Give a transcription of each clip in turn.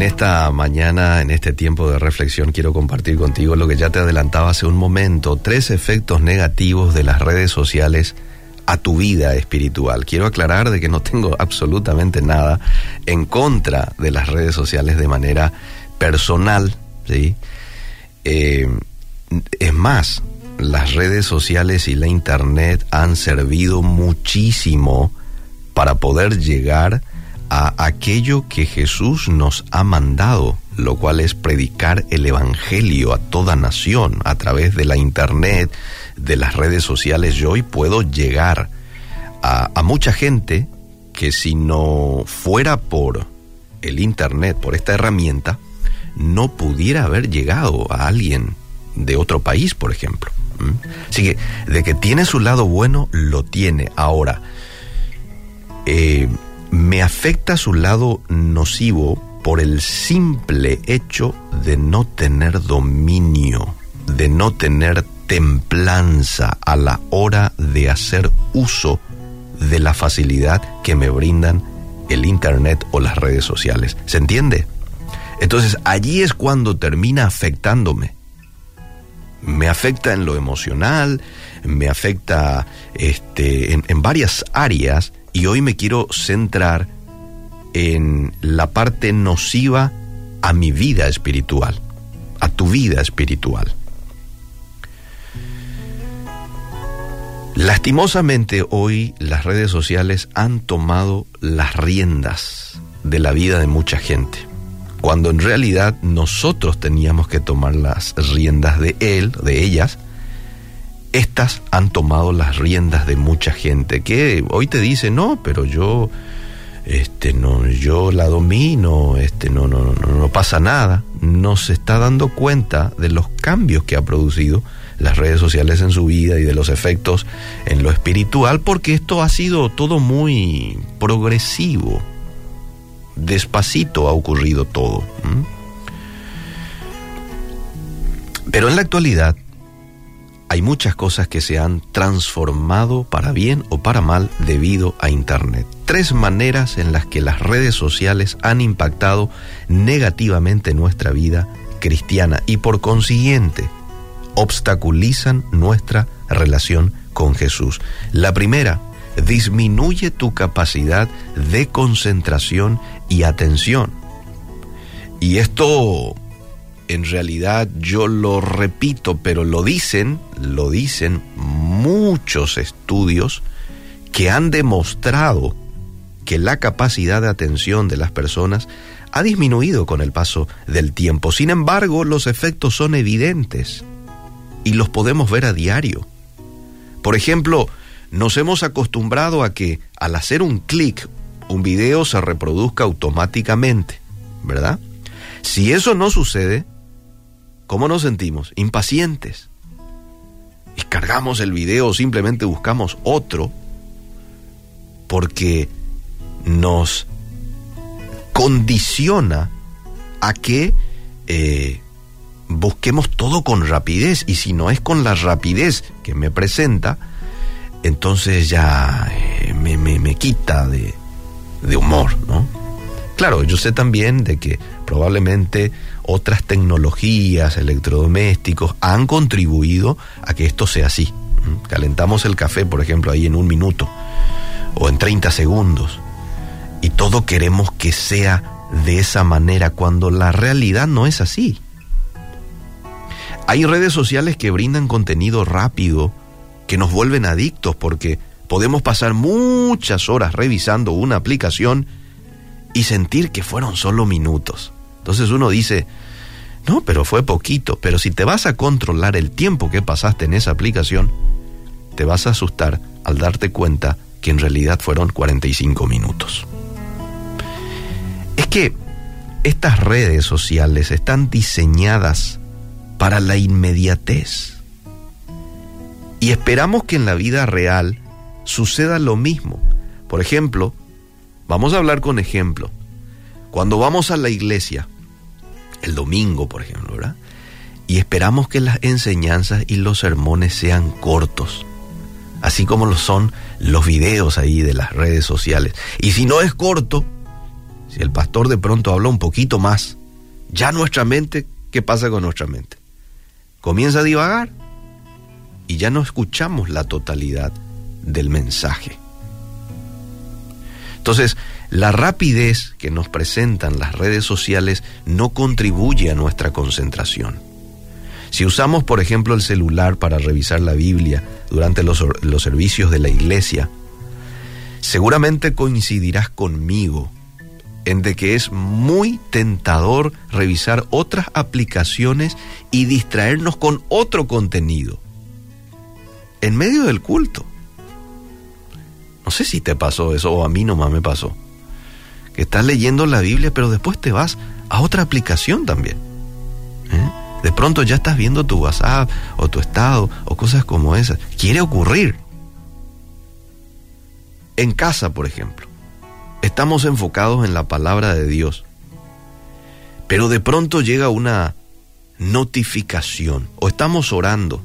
En esta mañana, en este tiempo de reflexión, quiero compartir contigo lo que ya te adelantaba hace un momento, tres efectos negativos de las redes sociales a tu vida espiritual. Quiero aclarar de que no tengo absolutamente nada en contra de las redes sociales de manera personal, ¿sí? Eh, es más, las redes sociales y la internet han servido muchísimo para poder llegar a aquello que Jesús nos ha mandado, lo cual es predicar el Evangelio a toda nación a través de la Internet, de las redes sociales. Yo hoy puedo llegar a, mucha gente que si no fuera por el Internet, por esta herramienta, no pudiera haber llegado a alguien de otro país, por ejemplo. Así que de que tiene su lado bueno, lo tiene. Ahora, eh, me afecta su lado nocivo por el simple hecho de no tener dominio, de no tener templanza a la hora de hacer uso de la facilidad que me brindan el Internet o las redes sociales. ¿Se entiende? Entonces allí es cuando termina afectándome. Me afecta en lo emocional, me afecta este, en, en varias áreas y hoy me quiero centrar en la parte nociva a mi vida espiritual, a tu vida espiritual. Lastimosamente hoy las redes sociales han tomado las riendas de la vida de mucha gente, cuando en realidad nosotros teníamos que tomar las riendas de él, de ellas, estas han tomado las riendas de mucha gente que hoy te dice, no, pero yo, este, no, yo la domino, este, no, no, no, no pasa nada. No se está dando cuenta de los cambios que ha producido las redes sociales en su vida y de los efectos en lo espiritual, porque esto ha sido todo muy progresivo. Despacito ha ocurrido todo. Pero en la actualidad, hay muchas cosas que se han transformado para bien o para mal debido a Internet. Tres maneras en las que las redes sociales han impactado negativamente nuestra vida cristiana y por consiguiente obstaculizan nuestra relación con Jesús. La primera, disminuye tu capacidad de concentración y atención. Y esto en realidad yo lo repito, pero lo dicen, lo dicen muchos estudios que han demostrado que la capacidad de atención de las personas ha disminuido con el paso del tiempo. Sin embargo, los efectos son evidentes y los podemos ver a diario. Por ejemplo, nos hemos acostumbrado a que al hacer un clic, un video se reproduzca automáticamente, ¿verdad? Si eso no sucede, ¿Cómo nos sentimos? Impacientes. Y cargamos el video o simplemente buscamos otro porque nos condiciona a que eh, busquemos todo con rapidez y si no es con la rapidez que me presenta, entonces ya eh, me, me, quita de, de humor, ¿no? Claro, yo sé también de que probablemente otras tecnologías, electrodomésticos, han contribuido a que esto sea así. ¿Mm? Calentamos el café, por ejemplo, ahí en un minuto o en 30 segundos. Y todo queremos que sea de esa manera cuando la realidad no es así. Hay redes sociales que brindan contenido rápido, que nos vuelven adictos porque podemos pasar muchas horas revisando una aplicación y sentir que fueron solo minutos. Entonces uno dice, no, pero fue poquito, pero si te vas a controlar el tiempo que pasaste en esa aplicación, te vas a asustar al darte cuenta que en realidad fueron 45 minutos. Es que estas redes sociales están diseñadas para la inmediatez. Y esperamos que en la vida real suceda lo mismo. Por ejemplo, vamos a hablar con ejemplo. Cuando vamos a la iglesia, el domingo, por ejemplo, ¿verdad? Y esperamos que las enseñanzas y los sermones sean cortos, así como lo son los videos ahí de las redes sociales. Y si no es corto, si el pastor de pronto habla un poquito más, ya nuestra mente, ¿qué pasa con nuestra mente? Comienza a divagar y ya no escuchamos la totalidad del mensaje. Entonces, la rapidez que nos presentan las redes sociales no contribuye a nuestra concentración. Si usamos, por ejemplo, el celular para revisar la Biblia durante los, servicios de la iglesia, seguramente coincidirás conmigo en de que es muy tentador revisar otras aplicaciones y distraernos con otro contenido en medio del culto. No sé si te pasó eso o a mí nomás me pasó. Que estás leyendo la Biblia, pero después te vas a otra aplicación también. ¿eh? De pronto ya estás viendo tu WhatsApp o tu estado o cosas como esas. Quiere ocurrir. En casa, por ejemplo, estamos enfocados en la palabra de Dios, pero de pronto llega una notificación o estamos orando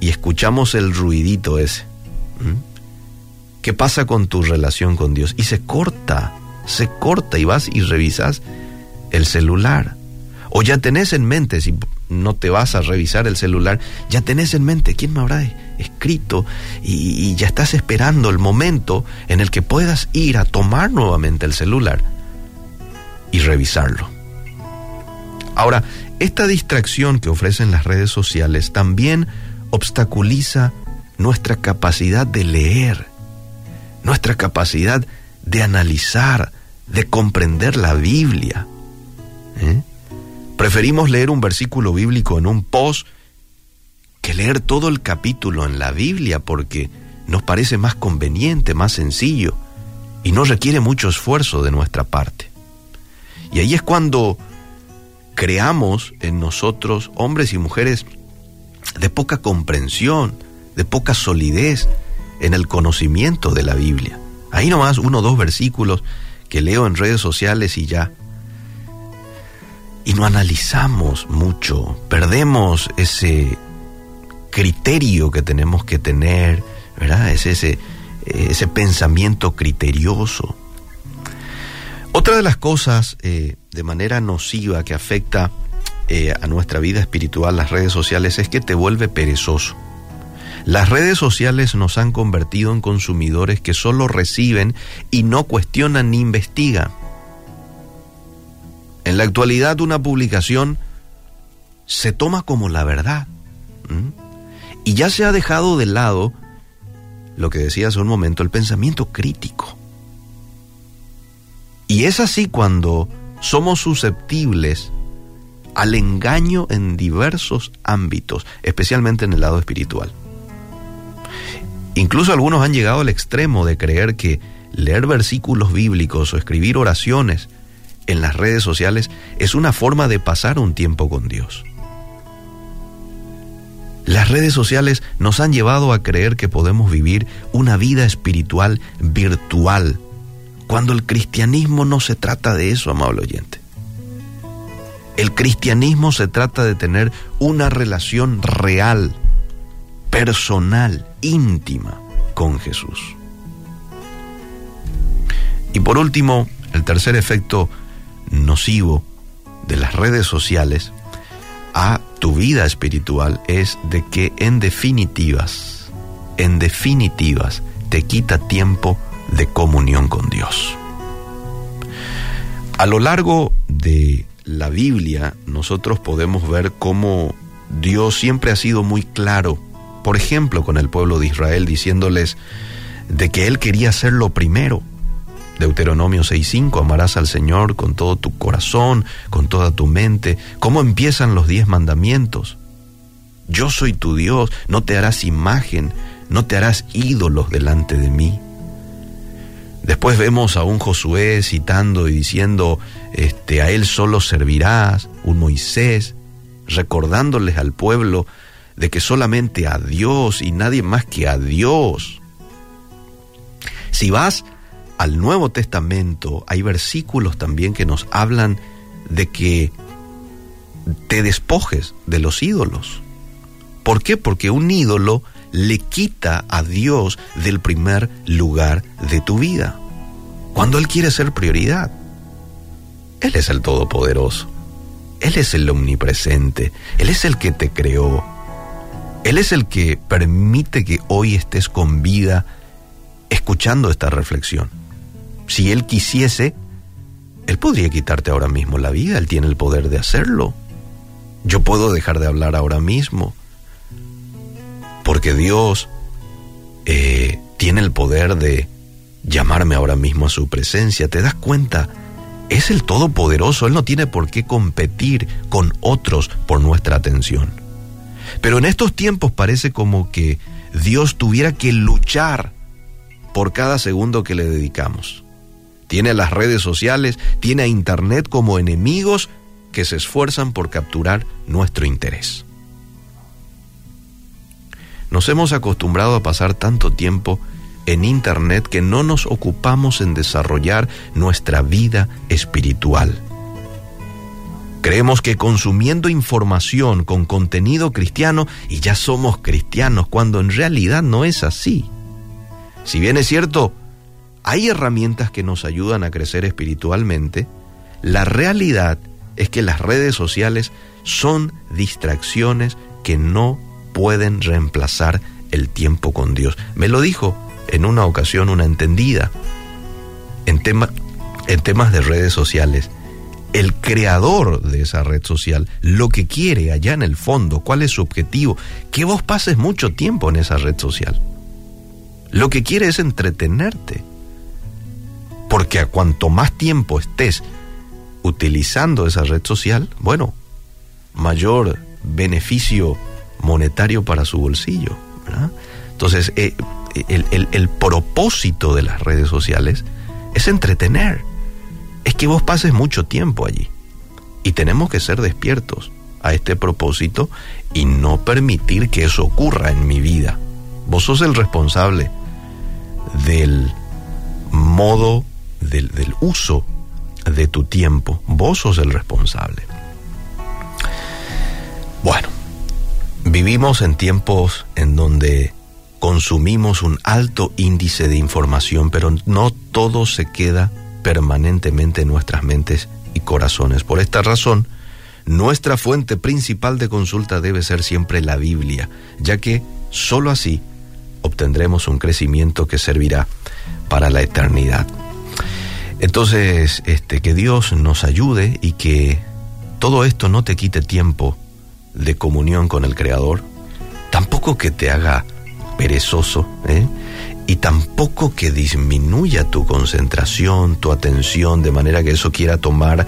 y escuchamos el ruidito ese. ¿Qué pasa con tu relación con Dios? Y se corta, se corta y vas y revisas el celular. O ya tenés en mente, si no te vas a revisar el celular, ya tenés en mente quién me habrá escrito y, y ya estás esperando el momento en el que puedas ir a tomar nuevamente el celular y revisarlo. Ahora, esta distracción que ofrecen las redes sociales también obstaculiza nuestra capacidad de leer, nuestra capacidad de analizar, de comprender la Biblia. ¿eh? Preferimos leer un versículo bíblico en un post que leer todo el capítulo en la Biblia porque nos parece más conveniente, más sencillo y no requiere mucho esfuerzo de nuestra parte. Y ahí es cuando creamos en nosotros, hombres y mujeres, de poca comprensión, de poca solidez en el conocimiento de la Biblia. Ahí nomás uno o dos versículos que leo en redes sociales y ya. Y no analizamos mucho, perdemos ese criterio que tenemos que tener, ¿verdad? Es ese, ese pensamiento criterioso. Otra de las cosas eh, de manera nociva que afecta eh, a nuestra vida espiritual, las redes sociales, es que te vuelve perezoso. Las redes sociales nos han convertido en consumidores que solo reciben y no cuestionan ni investigan. En la actualidad una publicación se toma como la verdad. Y ya se ha dejado de lado lo que decía hace un momento, el pensamiento crítico. Y es así cuando somos susceptibles al engaño en diversos ámbitos, especialmente en el lado espiritual. Incluso algunos han llegado al extremo de creer que leer versículos bíblicos o escribir oraciones en las redes sociales es una forma de pasar un tiempo con Dios. Las redes sociales nos han llevado a creer que podemos vivir una vida espiritual virtual, cuando el cristianismo no se trata de eso, amable oyente. El cristianismo se trata de tener una relación real, personal, íntima con Jesús. Y por último, el tercer efecto nocivo de las redes sociales a tu vida espiritual es de que en definitivas, en definitivas, te quita tiempo de comunión con Dios. A lo largo de la Biblia nosotros podemos ver cómo Dios siempre ha sido muy claro, por ejemplo, con el pueblo de Israel, diciéndoles de que Él quería ser lo primero. Deuteronomio 6.5, amarás al Señor con todo tu corazón, con toda tu mente. ¿Cómo empiezan los diez mandamientos? Yo soy tu Dios, no te harás imagen, no te harás ídolos delante de mí. Después vemos a un Josué citando y diciendo, este, a él solo servirás, un Moisés, recordándoles al pueblo de que solamente a Dios y nadie más que a Dios. Si vas al Nuevo Testamento, hay versículos también que nos hablan de que te despojes de los ídolos. ¿Por qué? Porque un ídolo le quita a Dios del primer lugar de tu vida. cuando Él quiere ser prioridad. Él es el Todopoderoso. Él es el omnipresente. Él es el que te creó. Él es el que permite que hoy estés con vida escuchando esta reflexión. Si Él quisiese, Él podría quitarte ahora mismo la vida. Él tiene el poder de hacerlo. Yo puedo dejar de hablar ahora mismo. Porque Dios eh, tiene el poder de llamarme ahora mismo a su presencia. ¿Te das cuenta? Es el Todopoderoso, Él no tiene por qué competir con otros por nuestra atención. Pero en estos tiempos parece como que Dios tuviera que luchar por cada segundo que le dedicamos. Tiene las redes sociales, tiene a Internet como enemigos que se esfuerzan por capturar nuestro interés. Nos hemos acostumbrado a pasar tanto tiempo en Internet que no nos ocupamos en desarrollar nuestra vida espiritual. Creemos que consumiendo información con contenido cristiano y ya somos cristianos, cuando en realidad no es así. Si bien es cierto, hay herramientas que nos ayudan a crecer espiritualmente, la realidad es que las redes sociales son distracciones que no pueden reemplazar el tiempo con Dios. Me lo dijo en una ocasión una entendida en, en temas de redes sociales. El creador de esa red social, lo que quiere allá en el fondo, cuál es su objetivo, que vos pases mucho tiempo en esa red social. Lo que quiere es entretenerte. Porque a cuanto más tiempo estés utilizando esa red social, bueno, mayor beneficio monetario para su bolsillo. Entonces, eh, el, propósito de las redes sociales es entretener, es que vos pases mucho tiempo allí. Y tenemos que ser despiertos a este propósito y no permitir que eso ocurra en mi vida. Vos sos el responsable del modo, del, del uso de tu tiempo. Vos sos el responsable. Bueno, vivimos en tiempos en donde consumimos un alto índice de información, pero no todo se queda permanentemente en nuestras mentes y corazones. Por esta razón, nuestra fuente principal de consulta debe ser siempre la Biblia, ya que sólo así obtendremos un crecimiento que servirá para la eternidad. Entonces, este, que Dios nos ayude y que todo esto no te quite tiempo de comunión con el Creador, tampoco que te haga perezoso, ¿eh? Y tampoco que disminuya tu concentración, tu atención, de manera que eso quiera tomar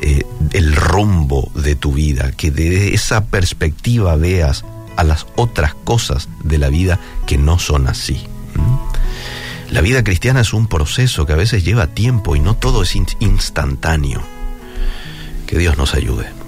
eh, el rumbo de tu vida, que de esa perspectiva veas a las otras cosas de la vida que no son así. La vida cristiana es un proceso que a veces lleva tiempo y no todo es instantáneo. Que Dios nos ayude.